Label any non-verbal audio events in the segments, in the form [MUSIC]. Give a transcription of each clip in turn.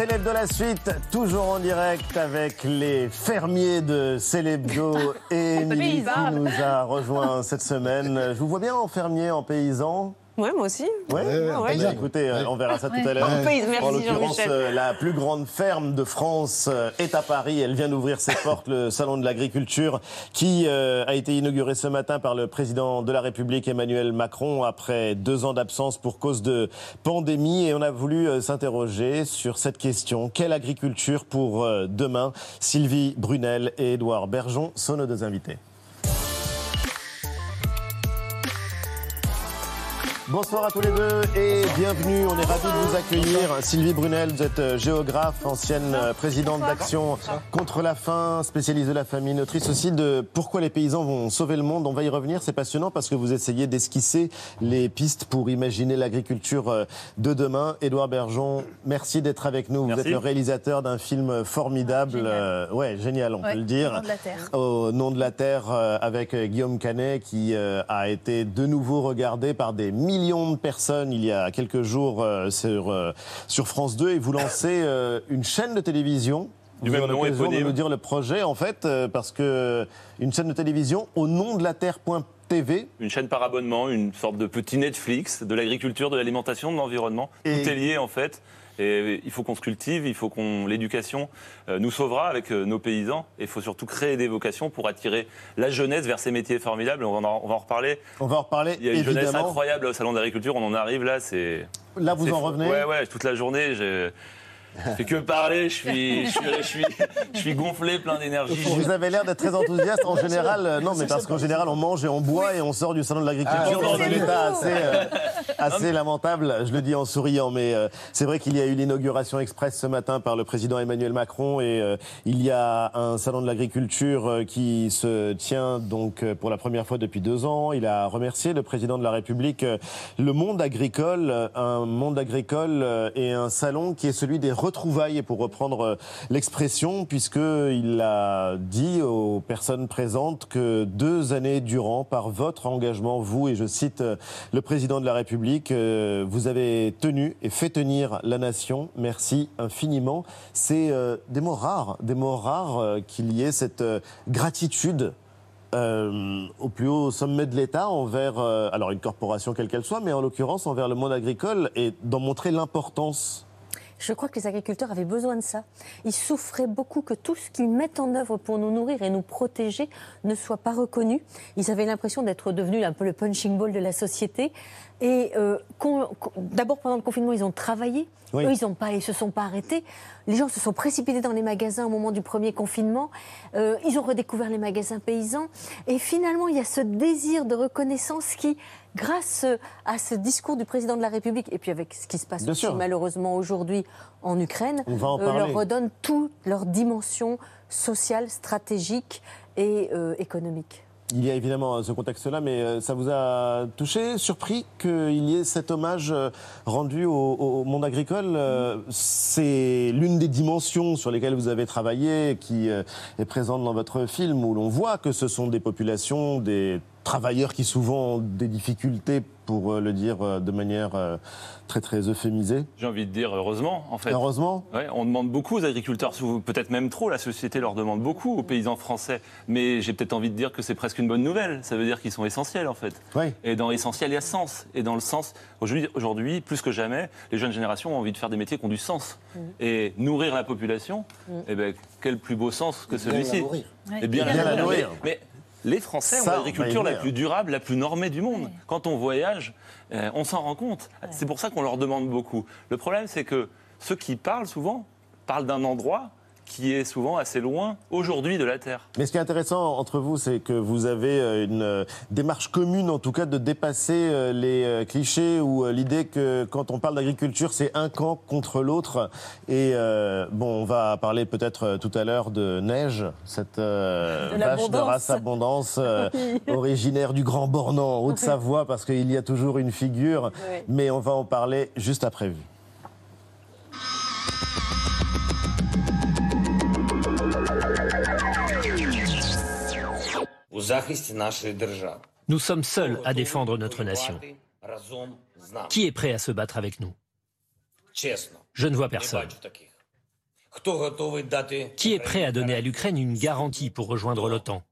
Célèbre de la suite, toujours en direct avec les fermiers de Célébdo [LAUGHS] et Émilie qui nous a rejoint cette semaine. Je vous vois bien en fermier, en paysan. Ouais, moi aussi. Ouais, ouais, ouais. Bah, écoutez, on verra ça tout à l'heure. En l'occurrence, euh, la plus grande ferme de France euh, est à Paris. Elle vient d'ouvrir ses [LAUGHS] portes, le salon de l'agriculture, qui euh, a été inauguré ce matin par le président de la République Emmanuel Macron après deux ans d'absence pour cause de pandémie. Et on a voulu euh, s'interroger sur cette question quelle agriculture pour euh, demain? Sylvie Brunel et Édouard Bergeon sont nos deux invités. Bonsoir à tous les deux et bienvenue. On est ravis de vous accueillir. Sylvie Brunel, vous êtes euh, géographe, ancienne euh, présidente d'Action contre la faim, spécialiste de la famine, autrice aussi de Pourquoi les paysans vont sauver le monde. On va y revenir. C'est passionnant parce que vous essayez d'esquisser les pistes pour imaginer l'agriculture euh, de demain. Édouard Bergeon, merci d'être avec nous. Vous Merci. êtes le réalisateur d'un film formidable. Génial. euh, ouais, génial, on Ouais, peut le dire. Au nom de la terre. Au nom de la Terre euh, avec Guillaume Canet qui euh, a été de nouveau regardé par des millions de personnes il y a quelques jours euh, sur, euh, sur France 2 et vous lancez euh, une chaîne de télévision. Du vous même nom, de nous dire le projet en fait euh, parce que une chaîne de télévision au nom de la Terre.tv Une chaîne par abonnement, une sorte de petit Netflix de l'agriculture, de l'alimentation, de l'environnement. Et- Tout est lié en fait. Et il faut qu'on se cultive, il faut qu'on l'éducation euh, nous sauvera avec euh, nos paysans. Et il faut surtout créer des vocations pour attirer la jeunesse vers ces métiers formidables. On va en, on va en reparler. on va en reparler Il y a une jeunesse incroyable au salon d'agriculture. On en arrive là, c'est. Là vous en fou. revenez Ouais, ouais. Toute la journée, j'ai. Je fais que parler, je suis, je suis, je suis, je suis gonflé, plein d'énergie. Vous avez l'air d'être très enthousiaste. En général, euh, non, mais parce qu'en général, on mange et on boit et on sort du salon de l'agriculture Ah, dans un état assez, euh, assez lamentable. Je le dis en souriant, mais euh, c'est vrai qu'il y a eu l'inauguration express ce matin par le président Emmanuel Macron et euh, il y a un salon de l'agriculture qui se tient donc pour la première fois depuis deux ans. Il a remercié le président de la République. Le monde agricole, un monde agricole et un salon qui est celui des retrouvailles, et pour reprendre euh, l'expression, puisqu'il a dit aux personnes présentes que deux années durant, par votre engagement, vous, et je cite euh, le président de la République, euh, vous avez tenu et fait tenir la nation. Merci infiniment. C'est des mots rares, des mots rares qu'il y ait cette gratitude au plus haut sommet de l'État envers, alors une corporation quelle qu'elle soit, mais en l'occurrence envers le monde agricole et d'en montrer l'importance. Je crois que les agriculteurs avaient besoin de ça. Ils souffraient beaucoup que tout ce qu'ils mettent en œuvre pour nous nourrir et nous protéger ne soit pas reconnu. Ils avaient l'impression d'être devenus un peu le punching ball de la société. Et euh, d'abord pendant le confinement, ils ont travaillé. Oui. Eux, ils ne pas, ils se sont pas arrêtés. Les gens se sont précipités dans les magasins au moment du premier confinement. Euh, ils ont redécouvert les magasins paysans. Et finalement, il y a ce désir de reconnaissance qui, grâce à ce discours du président de la République, et puis avec ce qui se passe aussi malheureusement aujourd'hui en Ukraine, On va en euh, leur redonne toute leur dimension sociale, stratégique et euh, économique. Il y a évidemment euh, ce contexte-là, mais ça vous a touché, surpris qu'il y ait cet hommage rendu au, au monde agricole C'est l'une des dimensions sur lesquelles vous avez travaillé, qui est présente dans votre film, où l'on voit que ce sont des populations, des travailleurs qui souvent ont des difficultés, pour euh, le dire euh, de manière euh, très très euphémisée. J'ai envie de dire heureusement, en fait. Heureusement. Ouais, on demande beaucoup aux agriculteurs, peut-être même trop, la société leur demande beaucoup aux paysans français. Mais j'ai peut-être envie de dire que c'est presque une bonne nouvelle. Ça veut dire qu'ils sont essentiels, en fait. Oui. Et dans essentiel, il y a sens. Et dans le sens, aujourd'hui, aujourd'hui, plus que jamais, les jeunes générations ont envie de faire des métiers qui ont du sens. Et nourrir la population, eh ben, quel plus beau sens que celui-ci Et bien, Bien la nourrir. Mais les Français Ça, ont l'agriculture la plus durable, la plus normée du monde. Quand on voyage, euh, on s'en rend compte. C'est pour ça qu'on leur demande beaucoup. Le problème, c'est que ceux qui parlent souvent parlent d'un endroit qui est souvent assez loin aujourd'hui de la Terre. Mais ce qui est intéressant entre vous, c'est que vous avez euh, une euh, démarche commune, en tout cas, de dépasser euh, les clichés ou l'idée que quand on parle d'agriculture, c'est un camp contre l'autre. Et euh, bon, on va parler peut-être tout à l'heure de neige, cette euh, De vache de race abondance, euh, [LAUGHS] originaire du Grand Bornand, en Haute-Savoie, parce qu'il y a toujours une figure. Oui. Mais on va en parler juste après vu. Nous sommes seuls à défendre notre nation. Qui est prêt à se battre avec nous? Je ne vois personne. Qui est prêt à donner à l'Ukraine une garantie pour rejoindre l'OTAN?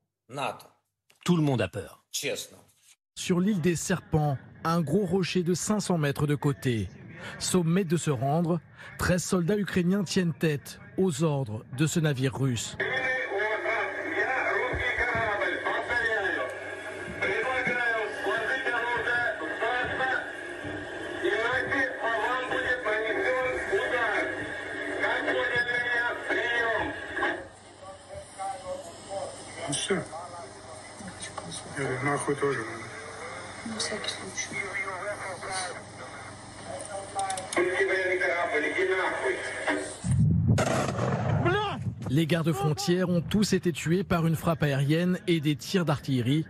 Tout le monde a peur. Sur l'île des Serpents, un gros rocher de 500 mètres de côté. Sommet de se rendre, 13 soldats ukrainiens tiennent tête aux ordres de ce navire russe. Les gardes-frontières ont tous été tués par une frappe aérienne et des tirs d'artillerie.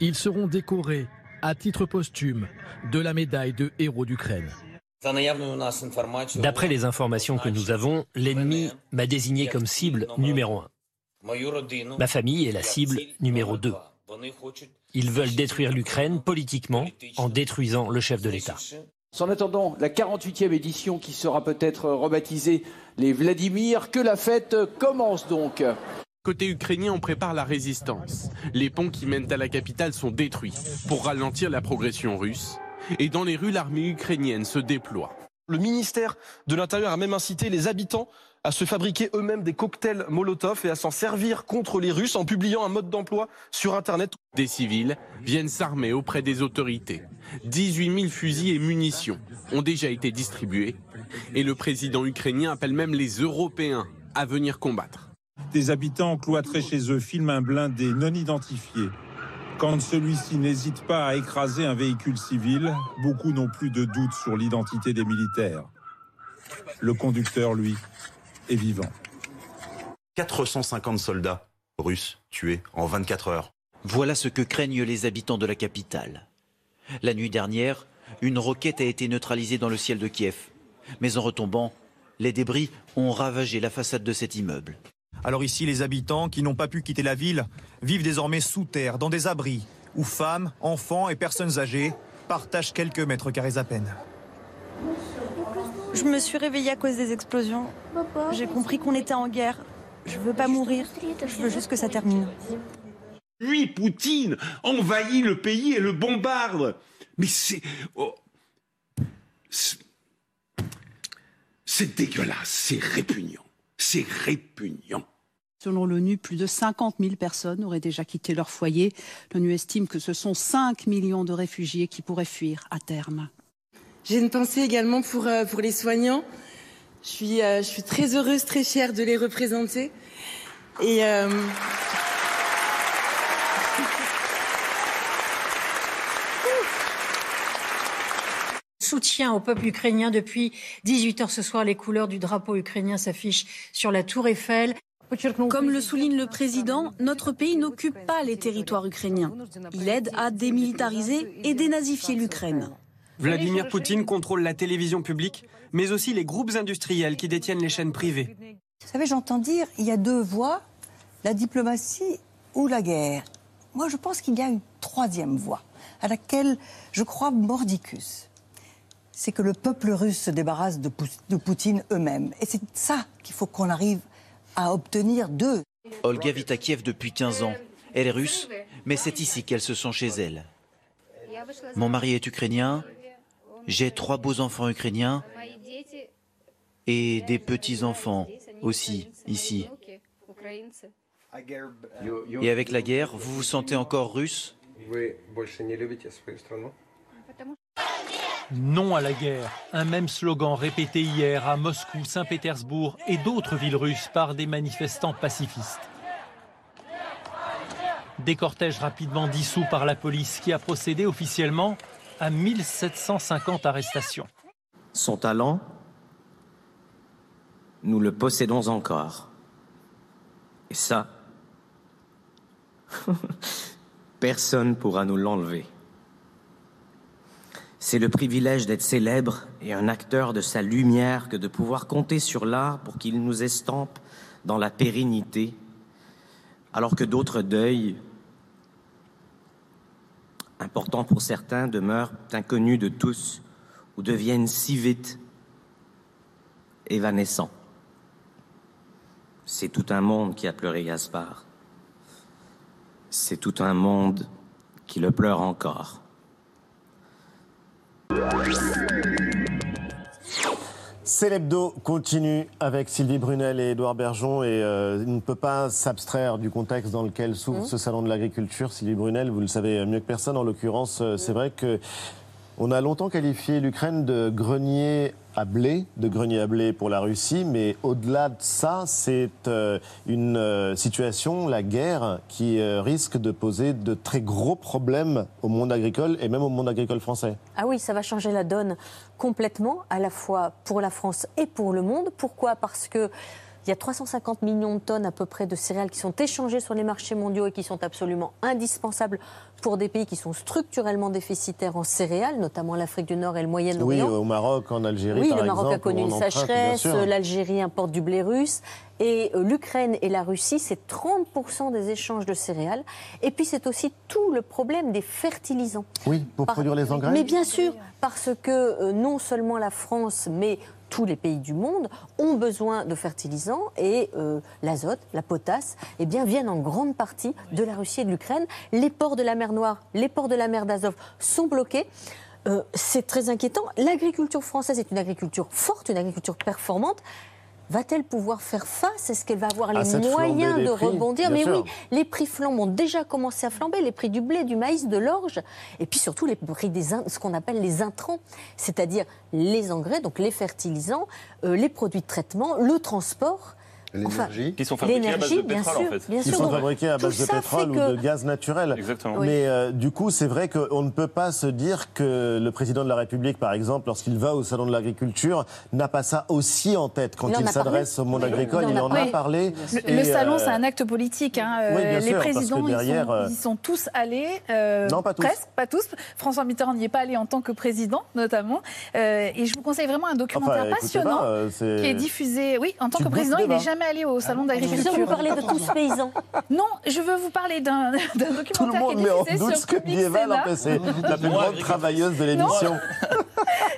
Ils seront décorés à titre posthume de la médaille de héros d'Ukraine. D'après les informations que nous avons, l'ennemi m'a désigné comme cible numéro un. Ma famille est la cible numéro deux. Ils veulent détruire l'Ukraine politiquement en détruisant le chef de l'État. En attendant la 48e édition qui sera peut-être rebaptisée les Vladimir, que la fête commence donc. Côté ukrainien, on prépare la résistance. Les ponts qui mènent à la capitale sont détruits pour ralentir la progression russe. Et dans les rues, l'armée ukrainienne se déploie. Le ministère de l'Intérieur a même incité les habitants à se fabriquer eux-mêmes des cocktails Molotov et à s'en servir contre les Russes en publiant un mode d'emploi sur Internet. Des civils viennent s'armer auprès des autorités. 18 000 fusils et munitions ont déjà été distribués. Et le président ukrainien appelle même les Européens à venir combattre. Des habitants cloîtrés chez eux filment un blindé non identifié. Quand celui-ci n'hésite pas à écraser un véhicule civil, beaucoup n'ont plus de doute sur l'identité des militaires. Le conducteur, lui, est vivant. 450 soldats russes tués en 24 heures. Voilà ce que craignent les habitants de la capitale. La nuit dernière, une roquette a été neutralisée dans le ciel de Kiev. Mais en retombant, les débris ont ravagé la façade de cet immeuble. Alors ici, les habitants qui n'ont pas pu quitter la ville vivent désormais sous terre, dans des abris, où femmes, enfants et personnes âgées partagent quelques mètres carrés à peine. Je me suis réveillée à cause des explosions. J'ai compris qu'on était en guerre. Je veux pas mourir. Je veux juste que ça termine. Lui, Poutine, envahit le pays et le bombarde. Mais c'est. Oh, c'est dégueulasse, c'est répugnant. C'est répugnant. Selon l'ONU, plus de 50 000 personnes auraient déjà quitté leur foyer. L'ONU estime que ce sont 5 millions de réfugiés qui pourraient fuir à terme. J'ai une pensée également pour, euh, pour les soignants. Je suis, euh, je suis très heureuse, très fière de les représenter. Et. Euh... soutien au peuple ukrainien depuis 18h ce soir. Les couleurs du drapeau ukrainien s'affichent sur la tour Eiffel. Comme le souligne le président, notre pays n'occupe pas les territoires ukrainiens. Il aide à démilitariser et dénazifier l'Ukraine. Vladimir Poutine contrôle la télévision publique, mais aussi les groupes industriels qui détiennent les chaînes privées. Vous savez, j'entends dire, il y a deux voies, la diplomatie ou la guerre. Moi, je pense qu'il y a une troisième voie, à laquelle je crois mordicus c'est que le peuple russe se débarrasse de, Poutine eux-mêmes. Et c'est ça qu'il faut qu'on arrive à obtenir d'eux. Olga vit à Kiev depuis 15 ans. Elle est russe, mais c'est ici qu'elle se sent chez elle. Mon mari est ukrainien, j'ai trois beaux enfants ukrainiens et des petits-enfants aussi ici. Et avec la guerre, vous vous sentez encore russe non à la guerre, un même slogan répété hier à Moscou, Saint-Pétersbourg et d'autres villes russes par des manifestants pacifistes. Des cortèges rapidement dissous par la police qui a procédé officiellement à 1750 arrestations. Son talent, nous le possédons encore. Et ça, [LAUGHS] personne pourra nous l'enlever. C'est le privilège d'être célèbre et un acteur de sa lumière que de pouvoir compter sur l'art pour qu'il nous estampe dans la pérennité, alors que d'autres deuils, importants pour certains, demeurent inconnus de tous ou deviennent si vite évanescents. C'est tout un monde qui a pleuré Gaspard. C'est tout un monde qui le pleure encore. C'est l'hebdo continue avec Sylvie Brunel et Édouard Bergeon et euh, il ne peut pas s'abstraire du contexte dans lequel s'ouvre Mmh. ce salon de l'agriculture. Sylvie Brunel, vous le savez mieux que personne, en l'occurrence, euh, c'est vrai que on a longtemps qualifié l'Ukraine de grenier à blé, de grenier à blé pour la Russie, mais au-delà de ça, c'est euh, une euh, situation, la guerre, qui euh, risque de poser de très gros problèmes au monde agricole et même au monde agricole français. Ah oui, ça va changer la donne complètement, à la fois pour la France et pour le monde. Pourquoi? Parce que il y a 350 millions de tonnes à peu près de céréales qui sont échangées sur les marchés mondiaux et qui sont absolument indispensables pour des pays qui sont structurellement déficitaires en céréales, notamment l'Afrique du Nord et le Oui, Moyen-Orient. au Maroc, en Algérie, Oui, par le Maroc a connu une sécheresse, l'Algérie importe du blé russe, et euh, l'Ukraine et la Russie, c'est 30% des échanges de céréales. Et puis c'est aussi tout le problème des fertilisants. Oui, pour Par- produire les engrais Mais bien sûr, parce que euh, non seulement la France, mais tous les pays du monde ont besoin de fertilisants et euh, l'azote, la potasse, eh bien, viennent en grande partie de la Russie et de l'Ukraine. Les ports de la mer Noire, les ports de la mer d'Azov sont bloqués. Euh, c'est très inquiétant. L'agriculture française est une agriculture forte, une agriculture performante. Va-t-elle pouvoir faire face? Est-ce qu'elle va avoir les moyens de prix, rebondir? Mais sûr. oui, les prix flambent ont déjà commencé à flamber, les prix du blé, du maïs, de l'orge, et puis surtout les prix des ce qu'on appelle les intrants, c'est-à-dire les engrais, donc les fertilisants, euh, les produits de traitement, le transport. L'énergie. Qui sont fabriqués à base de pétrole, en sûr, fait. bien qui sûr. sont Donc, fabriqués à base de pétrole ou de gaz naturel. Exactement. Oui. Mais euh, du coup, c'est vrai qu'on ne peut pas se dire que le président de la République, par exemple, lorsqu'il va au salon de l'agriculture, n'a pas ça aussi en tête quand Il en s'adresse au monde Oui, agricole. il en Il a en a parlé. Le, salon, euh, c'est un acte politique. hein. oui, bien Euh, sûr, les présidents, ils, derrière, sont, euh, ils sont tous allés. euh, Non, pas tous. Presque, pas tous. François Mitterrand n'y est pas allé en tant que président, notamment. Euh, et je vous conseille vraiment un documentaire Enfin, passionnant pas, qui est diffusé. Oui, en tant Tu que président, il n'est vins. Jamais allé au salon Je d'agriculture. vais vous parler de tous [LAUGHS] paysans. Non, je veux vous parler d'un d'un Tout le documentaire monde qui met en doute que c'est la plus grande travailleuse de l'émission. [LAUGHS]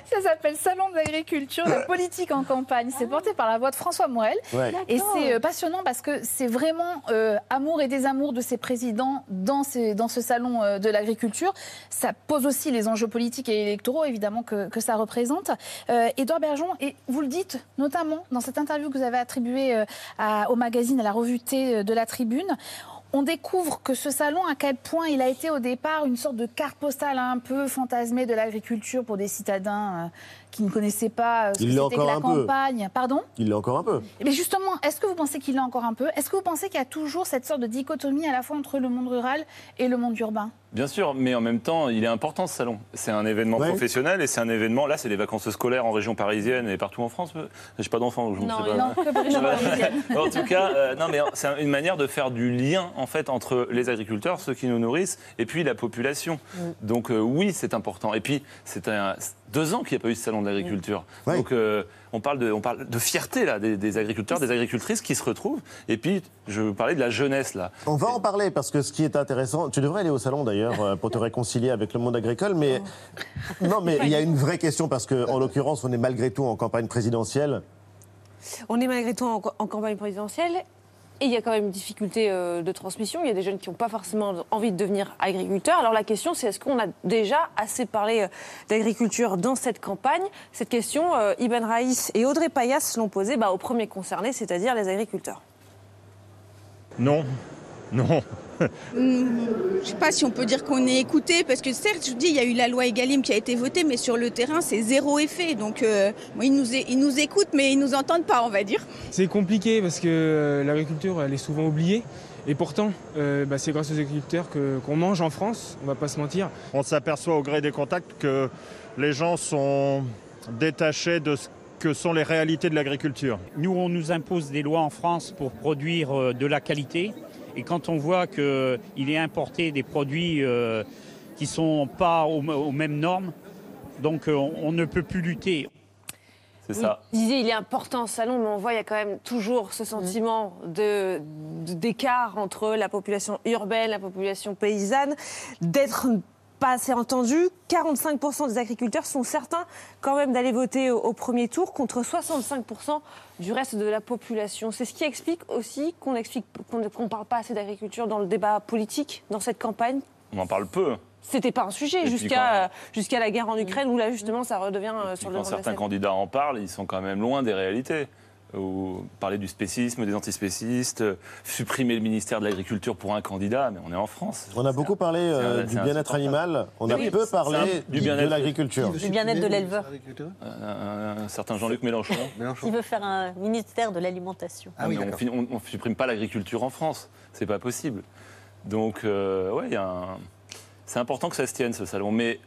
Ça s'appelle Salon de l'agriculture, la politique en campagne. C'est porté par la voix de François Morel. Ouais. Et c'est euh, passionnant parce que c'est vraiment euh, amour et désamour de ces présidents dans, ces- dans ce salon euh, de l'agriculture. Ça pose aussi les enjeux politiques et électoraux, évidemment, que, que ça représente. Euh, Édouard Bergeon, et vous le dites notamment dans cette interview que vous avez attribuée euh, au magazine, à la revue T de la Tribune, on découvre que ce salon, à quel point il a été au départ une sorte de carte postale un peu fantasmée de l'agriculture pour des citadins euh, qui ne connaissaient pas euh, ce Il que c'était la peu. campagne. Pardon? Il l'est encore un peu. mais justement, est-ce que vous pensez qu'il l'a encore un peu? Est-ce que vous pensez qu'il y a toujours cette sorte de dichotomie à la fois entre le monde rural et le monde urbain? Bien sûr, mais en même temps, il est important ce salon. C'est un événement Ouais. professionnel et c'est un événement. Là, c'est des vacances scolaires en région parisienne et partout en France. Je n'ai pas d'enfants, donc je ne sais pas. non, que pour région [LAUGHS] parisienne. [LAUGHS] en tout cas, euh, non, mais c'est une manière de faire du lien en fait entre les agriculteurs, ceux qui nous nourrissent, et puis la population. Donc euh, oui, c'est important. Et puis c'est un- deux ans qu'il n'y a pas eu ce salon de l'agriculture. Ouais. Donc euh, on parle de, on parle de fierté là des, des agriculteurs, des agricultrices qui se retrouvent. Et puis je veux parler de la jeunesse là. On va en parler parce que ce qui est intéressant, tu devrais aller au salon d'ailleurs euh, pour te [LAUGHS] réconcilier avec le monde agricole, mais non, mais [LAUGHS] il y a une vraie question parce que en l'occurrence, on est malgré tout en campagne présidentielle. On est malgré tout en, en campagne présidentielle. Et il y a quand même une difficulté euh, de transmission. Il y a des jeunes qui n'ont pas forcément envie de devenir agriculteurs. Alors la question, c'est est-ce qu'on a déjà assez parlé euh, d'agriculture dans cette campagne? Cette question, euh, Iban Raïs et Audrey Payas l'ont posée bah, aux premiers concernés, c'est-à-dire les agriculteurs. Non, non. Je sais pas si on peut dire qu'on est écouté, parce que certes, je vous dis, il y a eu la loi Egalim qui a été votée, mais sur le terrain, c'est zéro effet. Donc, euh, bon, ils, nous, é- ils nous écoutent, mais ils nous entendent pas, on va dire. C'est compliqué parce que euh, l'agriculture, elle est souvent oubliée. Et pourtant, euh, bah, c'est grâce aux agriculteurs que- qu'on mange en France, on va pas se mentir. On s'aperçoit au gré des contacts que les gens sont détachés de ce que sont les réalités de l'agriculture. Nous, on nous impose des lois en France pour produire de la qualité. Et quand on voit qu'il est importé des produits euh, qui ne sont pas aux, aux mêmes normes, donc euh, on, on ne peut plus lutter. C'est ça. Vous disiez, il est important ce salon, mais on voit il y a quand même toujours ce sentiment de- de- d'écart entre la population urbaine, la population paysanne, d'être pas assez entendus. 45% des agriculteurs sont certains quand même d'aller voter au, au premier tour contre 65% du reste de la population. C'est ce qui explique aussi qu'on explique qu'on ne parle pas assez d'agriculture dans le débat politique, dans cette campagne. On en parle peu. C'était pas un sujet jusqu'à jusqu'à la guerre en Ukraine où là justement ça redevient euh, sur le Quand certains candidats en parlent, ils sont quand même loin des réalités. Ou parler du spécisme, des antispécistes, supprimer le ministère de l'Agriculture pour un candidat, mais on est en France. On a beaucoup parlé euh, un- du bien-être animal. On a Oui, peu parlé un- du bien-être. de l'agriculture. Du bien-être de l'éleveur. Euh, un certain Jean-Luc [LAUGHS] Mélenchon. Qui veut faire un ministère de l'alimentation. Mais on, fin- on- on supprime pas l'agriculture en France. C'est pas possible. Donc, euh, ouais, il y a un- c'est important que ça se tienne ce salon, mais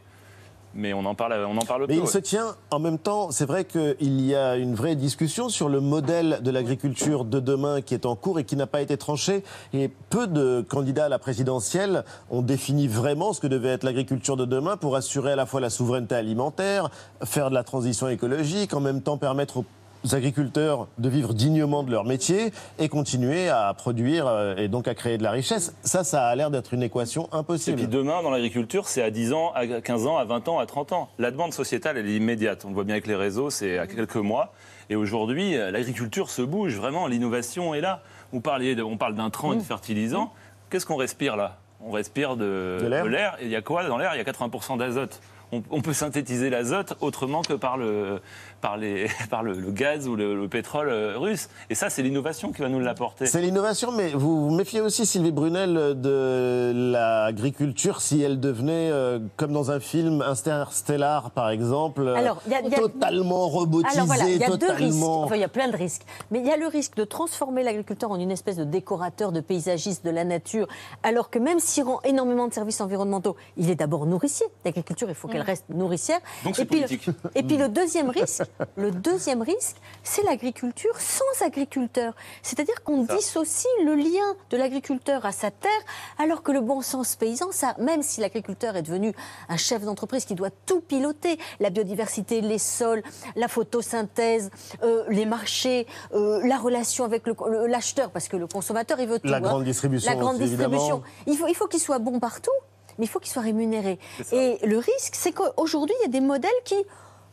mais on en parle, on en parle Mais peu. il se tient en même temps, c'est vrai qu'il y a une vraie discussion sur le modèle de l'agriculture de demain qui est en cours et qui n'a pas été tranché. Et peu de candidats à la présidentielle ont défini vraiment ce que devait être l'agriculture de demain pour assurer à la fois la souveraineté alimentaire, faire de la transition écologique, en même temps permettre aux agriculteurs de vivre dignement de leur métier et continuer à produire euh, et donc à créer de la richesse. Ça, ça a l'air d'être une équation Et impossible. puis demain, dans l'agriculture, c'est à 10 ans, à 15 ans, à 20 ans, à 30 ans. La demande sociétale, elle est immédiate. On le voit bien avec les réseaux, c'est à quelques mois. Et aujourd'hui, euh, l'agriculture se bouge, vraiment, l'innovation est là. Vous parliez de- on parle d'intrants et de fertilisants. Qu'est-ce qu'on respire là? On respire de, De l'air. Et il y a quoi dans l'air? Il y a 80% d'azote. On, on peut synthétiser l'azote autrement que par le, par les, [LAUGHS] par le, le gaz ou le, le pétrole euh, russe. Et ça, c'est l'innovation qui va nous l'apporter. C'est l'innovation, mais vous vous méfiez aussi, Sylvie Brunel, de l'agriculture si elle devenait, euh, comme dans un film Interstellar, par exemple, euh, Alors, il y a- il y a- totalement robotisé, Alors voilà, il y a deux risques. totalement... Enfin, il y a plein de risques. Mais il y a le risque de transformer l'agriculteur en une espèce de décorateur, de paysagiste de la nature, alors que même s'il rend énormément de services environnementaux, il est d'abord nourricier. L'agriculture, il faut qu'elle reste nourricière. Donc c'est et puis, le- politique. et puis le deuxième risque, le deuxième risque, c'est l'agriculture sans agriculteur. C'est-à-dire qu'on dissocie le lien de l'agriculteur à sa terre, alors que le bon sens paysan, ça, même si l'agriculteur est devenu un chef d'entreprise qui doit tout piloter, la biodiversité, les sols, la photosynthèse, euh, les marchés, euh, la relation avec l'acheteur, parce que le consommateur, il veut tout. La hein. grande distribution La grande aussi, évidemment. distribution. Il faut, il faut qu'il soit bon partout, mais il faut qu'il soit rémunéré. Et le risque, c'est qu'aujourd'hui, il y a des modèles qui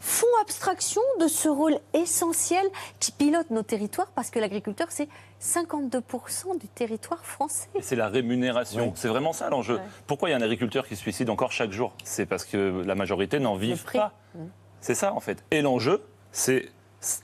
font abstraction de ce rôle essentiel qui pilote nos territoires, parce que l'agriculteur, c'est 52% du territoire français. C'est la rémunération. Oui. C'est vraiment ça l'enjeu. Ouais. Pourquoi il y a un agriculteur qui se suicide encore chaque jour? C'est parce que la majorité n'en prix. pas. C'est ça en fait. Et l'enjeu, c'est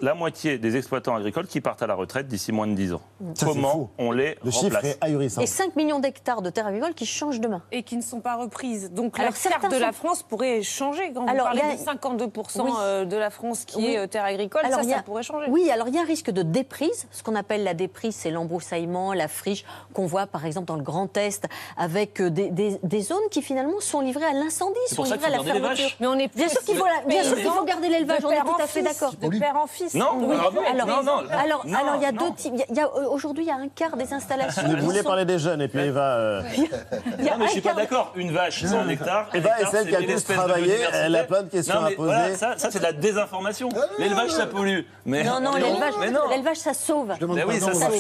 la moitié des exploitants agricoles qui partent à la retraite d'ici moins de 10 ans. Ça, Comment on les Le chiffre remplace est ahurissant. Et 5 millions d'hectares de terres agricoles qui changent demain. Et qui ne sont pas reprises. Donc Alors, la carte de la France pourrait changer. Quand Alors, vous parlez il y a- des 52% Oui. euh, de la France qui Oui. est euh, terre agricole, Alors, ça, a- pourrait changer. Oui, alors il y a un risque de déprise. Ce qu'on appelle la déprise, c'est l'embroussaillement, la friche qu'on voit par exemple dans le Grand Est, avec euh, des, des- des zones qui finalement sont livrées à l'incendie, sont livrées à la fermeture. Mais on est Bien sûr qu'il faut, la- bien sûr qu'il faut garder l'élevage, on est tout à fait d'accord. De père en fils. Non, Oui. alors non, Alors, non, non, alors, non, alors, il y a non. deux types. Euh, Aujourd'hui, il y a un quart des installations. Vous voulez sont- parler des jeunes et puis Eva... euh, [LAUGHS] Non, mais je suis pas d'accord. Une vache, c'est un hectare. Eva est celle qui a de travaillé, elle a plein de questions à poser. ça, ça, c'est de la désinformation. L'élevage, ça pollue. Mais Non, non, l'élevage, mais non. l'élevage, ça sauve.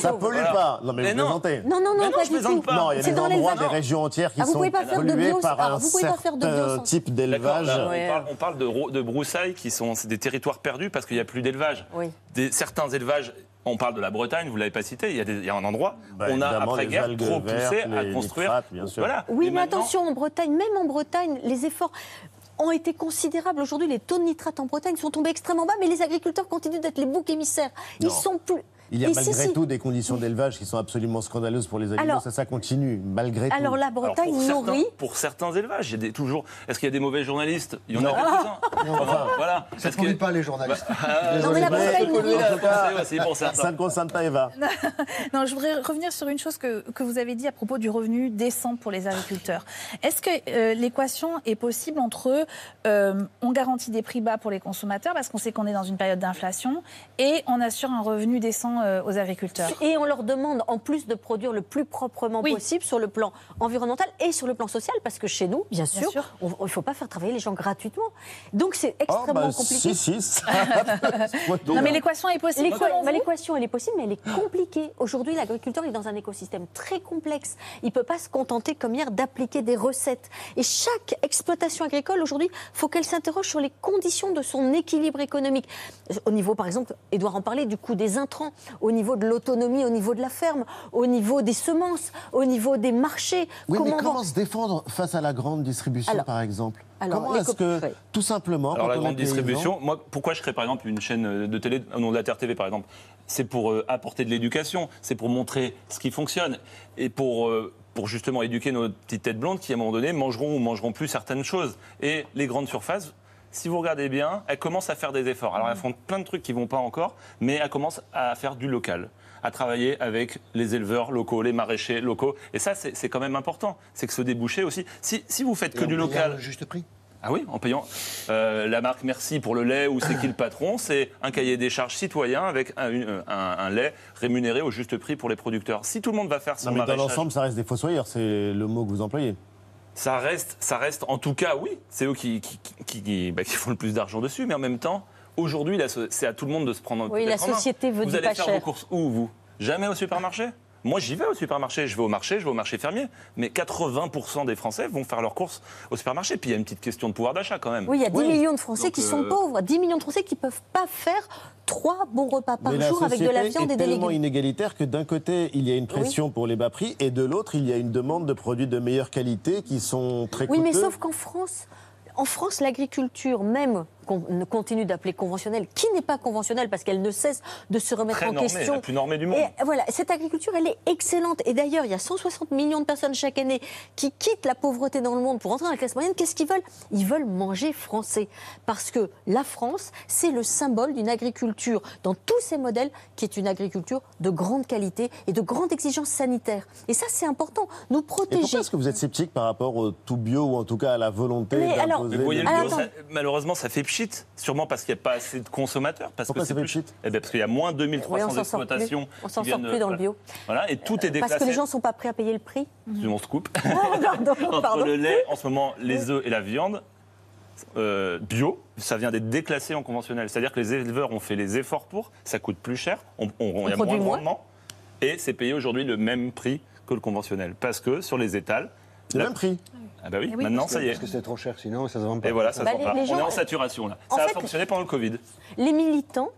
Ça, pollue pas. Non, mais, Mais vous non. plaisantez. Non, non, Mais non, non, pas du tout. pas. Non, il y a C'est des dans endroits, des régions entières qui Ah, vous sont pouvez pas faire de polluées bio- par un vous pouvez pas faire de bio certain type d'élevage. on, parle, de, ro- de broussailles qui sont c'est des territoires perdus parce qu'il n'y a plus d'élevage. Oui. Des- certains élevages, on parle de la Bretagne, vous ne l'avez pas cité, il y, a des- il y a un endroit, Bah, on a après-guerre trop vertes, poussé à construire. nitrates, bien sûr. Voilà. Oui, Et mais maintenant- attention, en Bretagne, même en Bretagne, les efforts ont été considérables. Aujourd'hui, les taux de nitrate en Bretagne sont tombés extrêmement bas, mais les agriculteurs continuent d'être les boucs émissaires. Ils Non. sont plus. Il y a Et malgré si, si. tout des conditions d'élevage qui sont absolument scandaleuses pour les animaux. Alors- ça, ça continue, malgré tout. Alors la Alors, Bretagne pour, certains, nourrit. pour certains élevages, il y a des, toujours. Est-ce qu'il y a des mauvais journalistes? Il y en Non. a quelques-uns. [LAUGHS] Enfin, voilà. Ça ne que- pas les journalistes. [LAUGHS] Ah, Non, mais la Bretagne nourrit. pour certains. Ça ne concerne pas Eva. [LAUGHS] Non, je voudrais revenir sur une chose que, que vous avez dit à propos du revenu décent pour les agriculteurs. Est-ce que euh, l'équation est possible entre euh, on garantit des prix bas pour les consommateurs parce qu'on sait qu'on est dans une période d'inflation et on assure un revenu décent euh, aux agriculteurs. Et on leur demande en plus de produire le plus proprement Oui. possible sur le plan environnemental et sur le plan social, parce que chez nous, bien sûr, sûr. on- il ne faut pas faire travailler les gens gratuitement. Donc c'est Oh, extrêmement bah, compliqué. si, si. ça- [LAUGHS] Non, mais l'équation est possible. Bah, L'équation, elle est possible, mais elle est compliquée. Aujourd'hui, l'agriculteur est dans un écosystème très complexe. Il ne peut pas se contenter, comme hier, d'appliquer des recettes. Et chaque exploitation agricole, aujourd'hui, faut qu'elle s'interroge sur les conditions de son équilibre économique. Au niveau, par exemple, Edouard en parlait, du coût des intrants, au niveau de l'autonomie, au niveau de la ferme, au niveau des semences, au niveau des marchés. Oui, mais Comment comment vend- se défendre face à la grande distribution, Alors- par exemple? alors, Comment est-ce que, tout simplement, Alors quand la on grande distribution, moi, pourquoi je crée par exemple une chaîne euh, de télé au nom de la Terre TV par exemple? C'est pour euh, apporter de l'éducation, c'est pour montrer ce qui fonctionne et pour euh, pour justement éduquer nos petites têtes blondes qui à un moment donné mangeront ou mangeront plus certaines choses. Et les grandes surfaces, si vous regardez bien, elles commencent à faire des efforts. Alors elles font plein de trucs qui vont pas encore, mais elles commencent à faire du local à travailler avec les éleveurs locaux, les maraîchers locaux. Et ça, c'est quand même important. C'est que ce débouché aussi. Si, si vous faites que du local. juste prix? Ah oui, en payant euh, la marque Merci pour le lait ou c'est qui le patron, c'est un cahier des charges citoyen avec un, un lait rémunéré au juste prix pour les producteurs. Si tout le monde va faire son Non, mais dans l'ensemble, ça reste des fossoyeurs, c'est le mot que vous employez. Ça reste, ça reste, en tout cas, oui, c'est eux qui, qui, qui- qui- bah, qui font le plus d'argent dessus, mais en même temps, aujourd'hui, c'est à tout le monde de se prendre Oui, la peut-être en main. société veut Vous allez pas faire cher. vos courses où, vous? Jamais au supermarché? Moi, j'y vais au supermarché, je vais au marché, je vais au marché fermier. Mais 80% des Français vont faire leurs courses au supermarché. Puis il y a une petite question de pouvoir d'achat quand même. Oui, il y a 10 millions de Français Donc, qui sont euh, pauvres. 10 millions de Français qui ne peuvent pas faire trois bons repas par Mais jour avec de la viande est et des tellement légumes. inégalitaire que d'un côté, il y a une pression pour les bas prix et de l'autre, il y a une demande de produits de meilleure qualité qui sont très Oui, coûteux. mais sauf qu'en France, en France, l'agriculture, même qu'on continue d'appeler conventionnelle, qui n'est pas conventionnelle parce qu'elle ne cesse de se remettre Très en normée, question. la plus normée du monde. Et voilà, cette agriculture, elle est excellente. Et d'ailleurs, il y a 160 millions de personnes chaque année qui quittent la pauvreté dans le monde pour entrer dans la classe moyenne. Qu'est-ce qu'ils veulent? Ils veulent manger français. Parce que la France, c'est le symbole d'une agriculture, dans tous ses modèles, qui est une agriculture de grande qualité et de grande exigence sanitaire. Et ça, c'est important. Nous Et protéger. pourquoi est-ce que vous êtes sceptique par rapport au tout bio ou en tout cas à la volonté d'imposer malheureusement, ça fait Sûrement parce qu'il n'y a pas assez de consommateurs. Parce Pourquoi que c'est plus... Eh ben, Parce qu'il y a moins de 2300 Oui, exploitations. On s'en qui sort viennent plus dans le bio. Voilà, et tout est déclassé. Parce que les gens ne sont pas prêts à payer le prix. On se coupe. [LAUGHS] pardon, [LAUGHS] Entre pardon. le lait, en ce moment, les œufs et la viande, euh, bio, ça vient d'être déclassé en conventionnel. C'est-à-dire que les éleveurs ont fait les efforts pour, ça coûte plus cher, on, y a moins de rendement, et c'est payé aujourd'hui le même prix que le conventionnel. Parce que sur les étals. Le même prix Ah bah oui, Eh oui, maintenant ça y est. Parce que c'est trop cher, sinon ça se vend pas. Et voilà, ça Bah, se vend les- pas. les On est en saturation là. En ça a fait- fonctionné pendant le Covid. Les militants,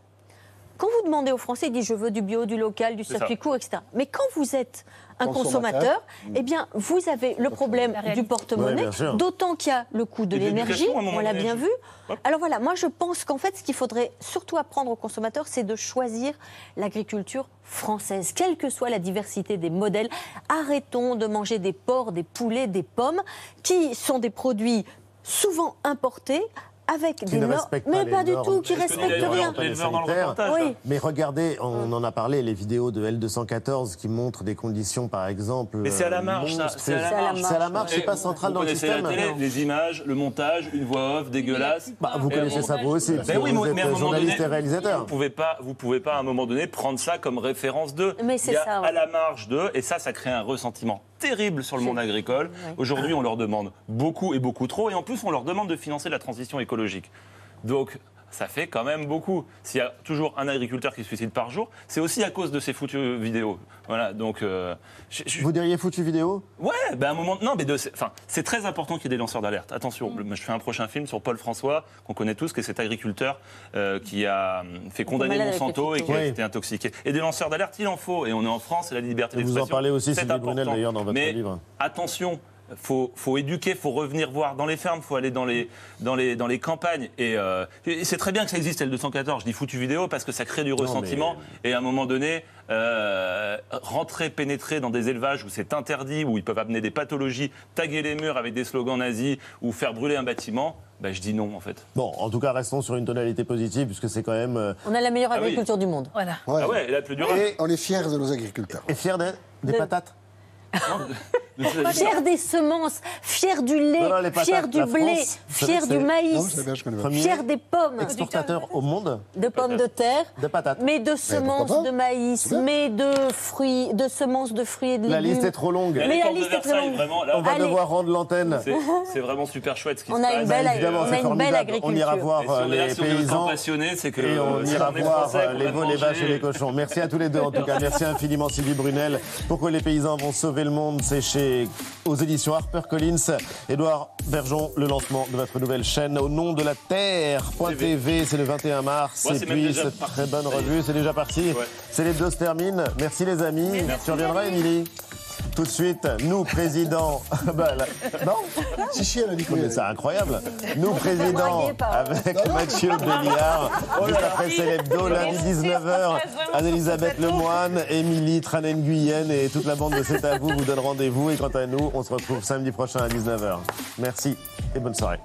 quand vous demandez aux Français, ils disent je veux du bio, du local, du circuit court, etc. Mais quand vous êtes un Consommateur. consommateur, eh bien, vous avez le problème du porte-monnaie, d'autant qu'il y a le coût de l'énergie, on l'a bien vu. Hop. Alors voilà, moi je pense qu'en fait, ce qu'il faudrait surtout apprendre aux consommateurs, c'est de choisir l'agriculture française, quelle que soit la diversité des modèles. Arrêtons de manger des porcs, des poulets, des pommes, qui sont des produits souvent importés avec qui des ne normes, respectent mais les pas du tout, qui respectent les- rien. Mais regardez, on en a parlé, les vidéos de L214 qui montrent des conditions, par exemple. Mais c'est à la euh, marge, ça. C'est à la marge. C'est pas central dans le système. les images, le montage, une voix off dégueulasse. Bah, vous connaissez on- ça vous aussi, Ben vous mais à un êtes moment journaliste donné, et réalisateur. Vous pouvez pas, vous pouvez pas à un moment donné prendre ça comme référence de. Mais c'est ça, à la marge de, et ça, ça crée un ressentiment terrible sur le monde agricole. [LAUGHS] Aujourd'hui, on leur demande beaucoup et beaucoup trop, et en plus, on leur demande de financer la transition écologique. Donc. Ça fait quand même beaucoup. S'il y a toujours un agriculteur qui se suicide par jour, c'est aussi à cause de ces foutues vidéos. Voilà, donc. euh, je- je- Vous diriez foutu vidéo Ouais, ben à un moment. Non, mais de, c'est- enfin, c'est très important qu'il y ait des lanceurs d'alerte. Attention, Mm. je fais un prochain film sur Paul François, qu'on connaît tous, qui est cet agriculteur euh, qui a hum, fait condamner Monsanto et qui a été intoxiqué. Et des lanceurs d'alerte, il en faut. Et on est en France, c'est la liberté Et vous en d'expression. parlez aussi, C'est Sylvie Brunel, important. d'ailleurs, dans votre mais livre. Attention. Faut, faut éduquer, faut revenir voir dans les fermes, faut aller dans les, dans les, dans les campagnes. Et, euh, et c'est très bien que ça existe, L214. Je dis foutu vidéo parce que ça crée du mais- ressentiment. Et à un moment donné, euh, rentrer, pénétrer dans des élevages où c'est interdit, où ils peuvent amener des pathologies, taguer les murs avec des slogans nazis ou faire brûler un bâtiment, ben, je dis non en fait. Bon, en tout cas, restons sur une tonalité positive, puisque c'est quand même. euh, On a la meilleure Ah oui. agriculture du monde. Voilà. Ouais. Ah ouais, et la plus durable. Et on est fiers de nos agriculteurs. Et fier des, des De- patates? Fier des semences, fier du lait, Non, fier du blé, France, fier du maïs, Non, fier des pommes, Exportateur au monde de pommes de terre, de patates. mais de semences de maïs, mais de fruits, de semences de fruits et de légumes. La liste est trop longue. Mais la liste est très longue. On va Allez. devoir rendre l'antenne. C'est- vraiment super chouette ce qui On se a passe. une belle- Bah, évidemment, on a c'est une belle agriculture. On ira voir là, les paysans. passionné, c'est que, Et on euh, ira voir qu'on les veaux, les vaches et les cochons. Merci à tous les deux en tout cas. Merci infiniment Sylvie Brunel. Pourquoi les paysans vont sauver le monde C'est chez aux éditions HarperCollins. Édouard Bergeon, le lancement de votre nouvelle chaîne au nom de la Terre.tv. C'est le 21 mars. Ouais, et puis cette parti, très bonne revue, c'est déjà parti. C'est les deux se terminent. Merci les amis. tu reviendras, Émilie tout de suite, nous, président. [LAUGHS] bah, là- non Si, si, elle a dit Mais oui. c'est incroyable. Nous, président, avec Mathieu Béliard, juste après c'est l'hebdo, lundi 19h, Anne-Elisabeth Lemoine, Émilie Tranen-Guyenne et toute la bande de C'est à vous vous donne rendez-vous. Et quant à nous, on se retrouve samedi prochain à 19h. Merci et bonne soirée.